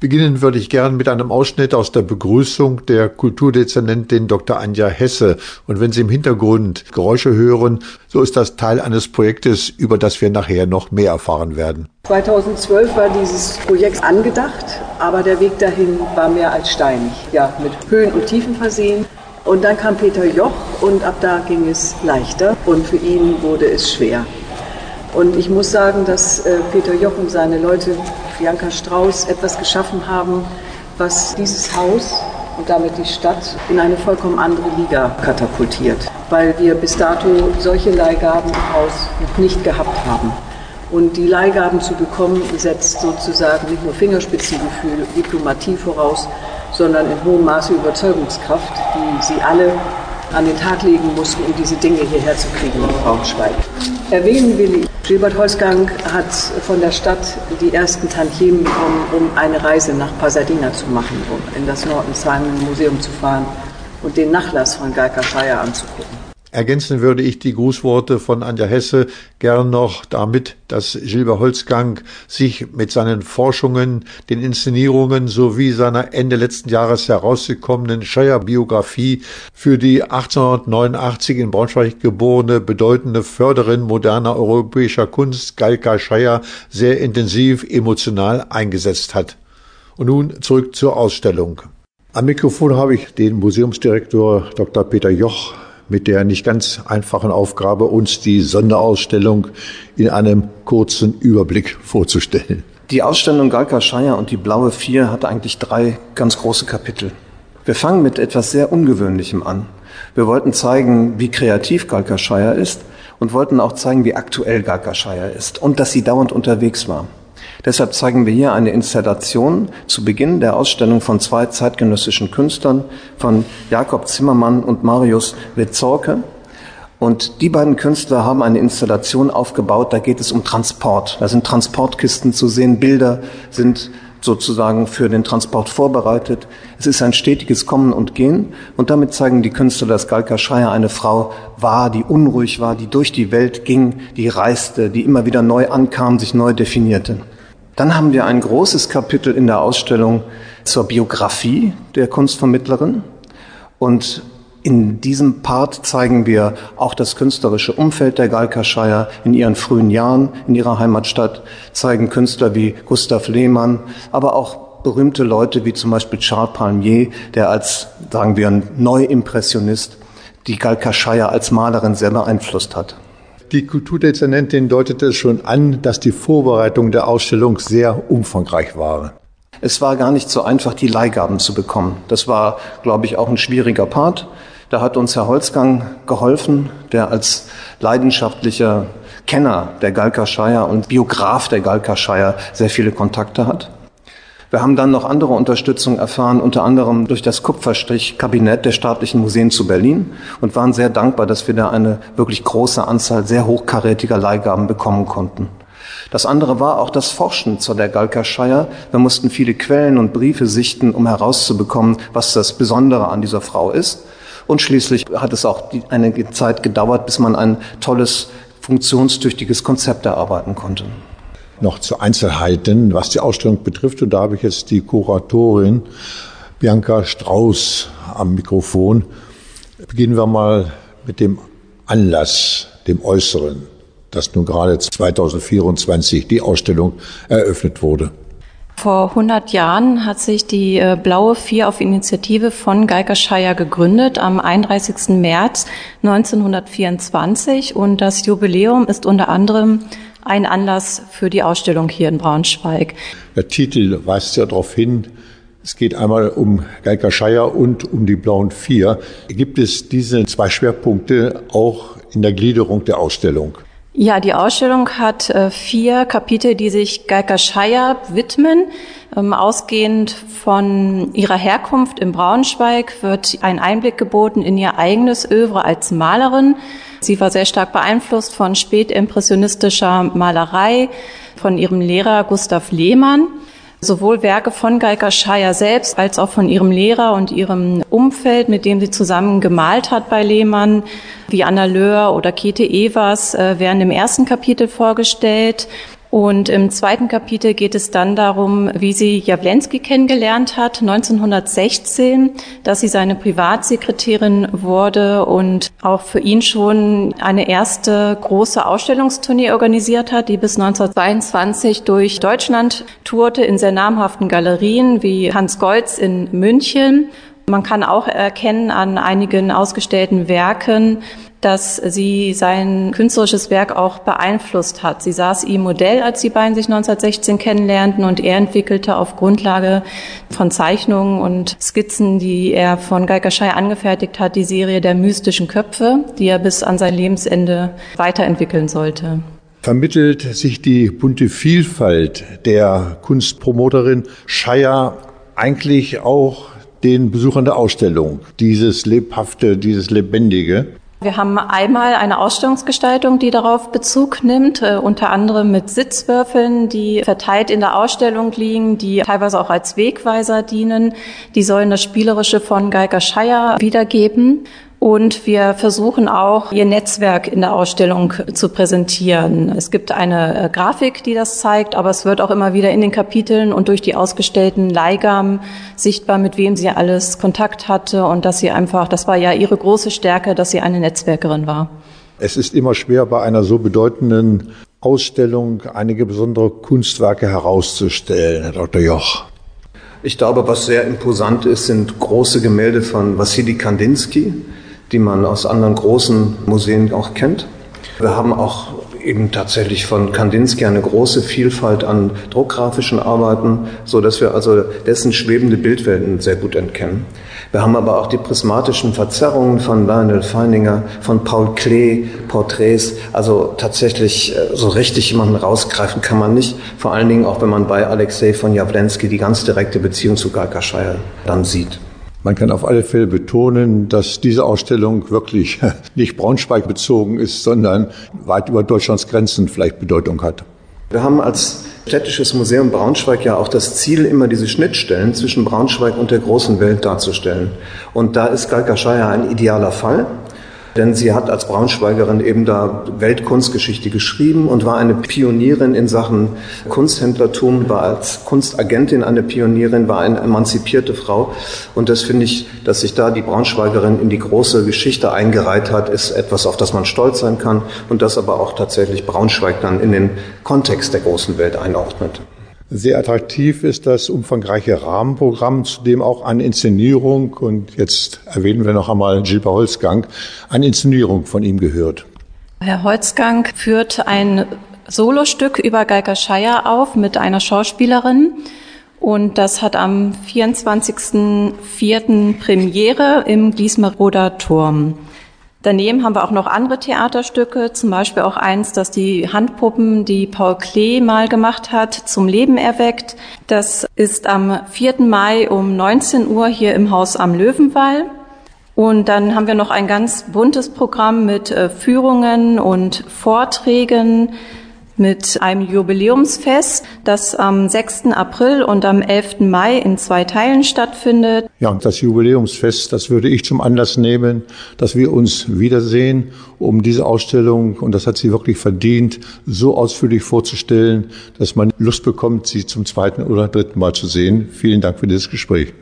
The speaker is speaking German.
Beginnen würde ich gern mit einem Ausschnitt aus der Begrüßung der Kulturdezernentin Dr. Anja Hesse. Und wenn Sie im Hintergrund Geräusche hören, so ist das Teil eines Projektes, über das wir nachher noch mehr erfahren werden. 2012 war dieses Projekt angedacht, aber der Weg dahin war mehr als steinig. Ja, mit Höhen und Tiefen versehen. Und dann kam Peter Joch und ab da ging es leichter und für ihn wurde es schwer. Und ich muss sagen, dass äh, Peter Joch und seine Leute Bianca Strauß etwas geschaffen haben, was dieses Haus und damit die Stadt in eine vollkommen andere Liga katapultiert, weil wir bis dato solche Leihgaben im Haus noch nicht gehabt haben. Und die Leihgaben zu bekommen, setzt sozusagen nicht nur Fingerspitzengefühl, Diplomatie voraus, sondern in hohem Maße Überzeugungskraft, die sie alle an den Tag legen mussten, um diese Dinge hierher zu kriegen in Braunschweig. Erwähnen will ich, Gilbert Holzgang hat von der Stadt die ersten Tantiemen bekommen, um eine Reise nach Pasadena zu machen, um in das Norton Simon Museum zu fahren und den Nachlass von Geika Scheier anzugucken. Ergänzen würde ich die Grußworte von Anja Hesse gern noch damit, dass Gilbert Holzgang sich mit seinen Forschungen, den Inszenierungen sowie seiner Ende letzten Jahres herausgekommenen Scheier-Biografie für die 1889 in Braunschweig geborene bedeutende Förderin moderner europäischer Kunst, Galka Scheier, sehr intensiv emotional eingesetzt hat. Und nun zurück zur Ausstellung. Am Mikrofon habe ich den Museumsdirektor Dr. Peter Joch mit der nicht ganz einfachen Aufgabe, uns die Sonderausstellung in einem kurzen Überblick vorzustellen. Die Ausstellung Galka Scheier und die Blaue Vier hat eigentlich drei ganz große Kapitel. Wir fangen mit etwas sehr Ungewöhnlichem an. Wir wollten zeigen, wie kreativ Galka Scheier ist und wollten auch zeigen, wie aktuell Galka Scheier ist und dass sie dauernd unterwegs war. Deshalb zeigen wir hier eine Installation zu Beginn der Ausstellung von zwei zeitgenössischen Künstlern, von Jakob Zimmermann und Marius Witzorke. Und die beiden Künstler haben eine Installation aufgebaut, da geht es um Transport. Da sind Transportkisten zu sehen, Bilder sind sozusagen für den Transport vorbereitet. Es ist ein stetiges Kommen und Gehen und damit zeigen die Künstler, dass Galka Schreier eine Frau war, die unruhig war, die durch die Welt ging, die reiste, die immer wieder neu ankam, sich neu definierte. Dann haben wir ein großes Kapitel in der Ausstellung zur Biografie der Kunstvermittlerin. Und in diesem Part zeigen wir auch das künstlerische Umfeld der Galkascheier in ihren frühen Jahren in ihrer Heimatstadt, zeigen Künstler wie Gustav Lehmann, aber auch berühmte Leute wie zum Beispiel Charles Palmier, der als, sagen wir, Neuimpressionist die Galkascheier als Malerin sehr beeinflusst hat. Die Kulturdezernentin deutete es schon an, dass die Vorbereitung der Ausstellung sehr umfangreich war. Es war gar nicht so einfach, die Leihgaben zu bekommen. Das war, glaube ich, auch ein schwieriger Part. Da hat uns Herr Holzgang geholfen, der als leidenschaftlicher Kenner der Galkascheier und Biograf der Galkascheier sehr viele Kontakte hat. Wir haben dann noch andere Unterstützung erfahren, unter anderem durch das Kupferstrich-Kabinett der staatlichen Museen zu Berlin und waren sehr dankbar, dass wir da eine wirklich große Anzahl sehr hochkarätiger Leihgaben bekommen konnten. Das andere war auch das Forschen zu der Galkascheier. Wir mussten viele Quellen und Briefe sichten, um herauszubekommen, was das Besondere an dieser Frau ist. Und schließlich hat es auch eine Zeit gedauert, bis man ein tolles, funktionstüchtiges Konzept erarbeiten konnte noch zu Einzelheiten, was die Ausstellung betrifft. Und da habe ich jetzt die Kuratorin Bianca Strauß am Mikrofon. Beginnen wir mal mit dem Anlass, dem Äußeren, dass nun gerade 2024 die Ausstellung eröffnet wurde. Vor 100 Jahren hat sich die äh, Blaue Vier auf Initiative von Geigerscheier gegründet am 31. März 1924 und das Jubiläum ist unter anderem ein Anlass für die Ausstellung hier in Braunschweig. Der Titel weist ja darauf hin, es geht einmal um Geika Scheier und um die Blauen Vier. Gibt es diese zwei Schwerpunkte auch in der Gliederung der Ausstellung? Ja, die Ausstellung hat äh, vier Kapitel, die sich Geika Scheier widmen. Ähm, ausgehend von ihrer Herkunft in Braunschweig wird ein Einblick geboten in ihr eigenes Övre als Malerin. Sie war sehr stark beeinflusst von spätimpressionistischer Malerei, von ihrem Lehrer Gustav Lehmann. Sowohl Werke von Geika Scheier selbst als auch von ihrem Lehrer und ihrem Umfeld, mit dem sie zusammen gemalt hat bei Lehmann, wie Anna Löhr oder Käthe Evers, äh, werden im ersten Kapitel vorgestellt. Und im zweiten Kapitel geht es dann darum, wie sie Jawlensky kennengelernt hat, 1916, dass sie seine Privatsekretärin wurde und auch für ihn schon eine erste große Ausstellungstournee organisiert hat, die bis 1922 durch Deutschland tourte in sehr namhaften Galerien wie Hans Goltz in München. Man kann auch erkennen an einigen ausgestellten Werken, dass sie sein künstlerisches Werk auch beeinflusst hat. Sie saß ihm Modell, als die beiden sich 1916 kennenlernten und er entwickelte auf Grundlage von Zeichnungen und Skizzen, die er von Geigerschei angefertigt hat, die Serie der mystischen Köpfe, die er bis an sein Lebensende weiterentwickeln sollte. Vermittelt sich die bunte Vielfalt der Kunstpromoterin Scheier eigentlich auch den Besuchern der Ausstellung, dieses lebhafte, dieses lebendige. Wir haben einmal eine Ausstellungsgestaltung, die darauf Bezug nimmt, äh, unter anderem mit Sitzwürfeln, die verteilt in der Ausstellung liegen, die teilweise auch als Wegweiser dienen. Die sollen das Spielerische von Geiger Scheier wiedergeben. Und wir versuchen auch, ihr Netzwerk in der Ausstellung zu präsentieren. Es gibt eine äh, Grafik, die das zeigt, aber es wird auch immer wieder in den Kapiteln und durch die ausgestellten Leihgaben sichtbar, mit wem sie alles Kontakt hatte und dass sie einfach, das war ja ihre große Stärke, dass sie eine Netzwerkerin war. Es ist immer schwer, bei einer so bedeutenden Ausstellung einige besondere Kunstwerke herauszustellen, Herr Dr. Joch. Ich glaube, was sehr imposant ist, sind große Gemälde von Wassili Kandinsky die man aus anderen großen Museen auch kennt. Wir haben auch eben tatsächlich von Kandinsky eine große Vielfalt an druckgrafischen Arbeiten, so dass wir also dessen schwebende Bildwelten sehr gut entkennen. Wir haben aber auch die prismatischen Verzerrungen von Lionel Feininger, von Paul Klee, Porträts. Also tatsächlich äh, so richtig jemanden rausgreifen kann man nicht. Vor allen Dingen auch, wenn man bei Alexei von Jawlensky die ganz direkte Beziehung zu Galkaschaya dann sieht. Man kann auf alle Fälle betonen, dass diese Ausstellung wirklich nicht Braunschweig bezogen ist, sondern weit über Deutschlands Grenzen vielleicht Bedeutung hat. Wir haben als Städtisches Museum Braunschweig ja auch das Ziel, immer diese Schnittstellen zwischen Braunschweig und der großen Welt darzustellen. Und da ist Galkaschaya ein idealer Fall denn sie hat als Braunschweigerin eben da Weltkunstgeschichte geschrieben und war eine Pionierin in Sachen Kunsthändlertum, war als Kunstagentin eine Pionierin, war eine emanzipierte Frau. Und das finde ich, dass sich da die Braunschweigerin in die große Geschichte eingereiht hat, ist etwas, auf das man stolz sein kann und das aber auch tatsächlich Braunschweig dann in den Kontext der großen Welt einordnet. Sehr attraktiv ist das umfangreiche Rahmenprogramm, zu dem auch eine Inszenierung, und jetzt erwähnen wir noch einmal Gilbert Holzgang, eine Inszenierung von ihm gehört. Herr Holzgang führt ein Solostück über Geiger Scheier auf mit einer Schauspielerin. Und das hat am 24.04. Premiere im Gliesmeroder Turm. Daneben haben wir auch noch andere Theaterstücke, zum Beispiel auch eins, das die Handpuppen, die Paul Klee mal gemacht hat, zum Leben erweckt. Das ist am 4. Mai um 19 Uhr hier im Haus am Löwenwall. Und dann haben wir noch ein ganz buntes Programm mit äh, Führungen und Vorträgen mit einem Jubiläumsfest, das am 6. April und am 11. Mai in zwei Teilen stattfindet. Ja, und das Jubiläumsfest, das würde ich zum Anlass nehmen, dass wir uns wiedersehen, um diese Ausstellung, und das hat sie wirklich verdient, so ausführlich vorzustellen, dass man Lust bekommt, sie zum zweiten oder dritten Mal zu sehen. Vielen Dank für dieses Gespräch.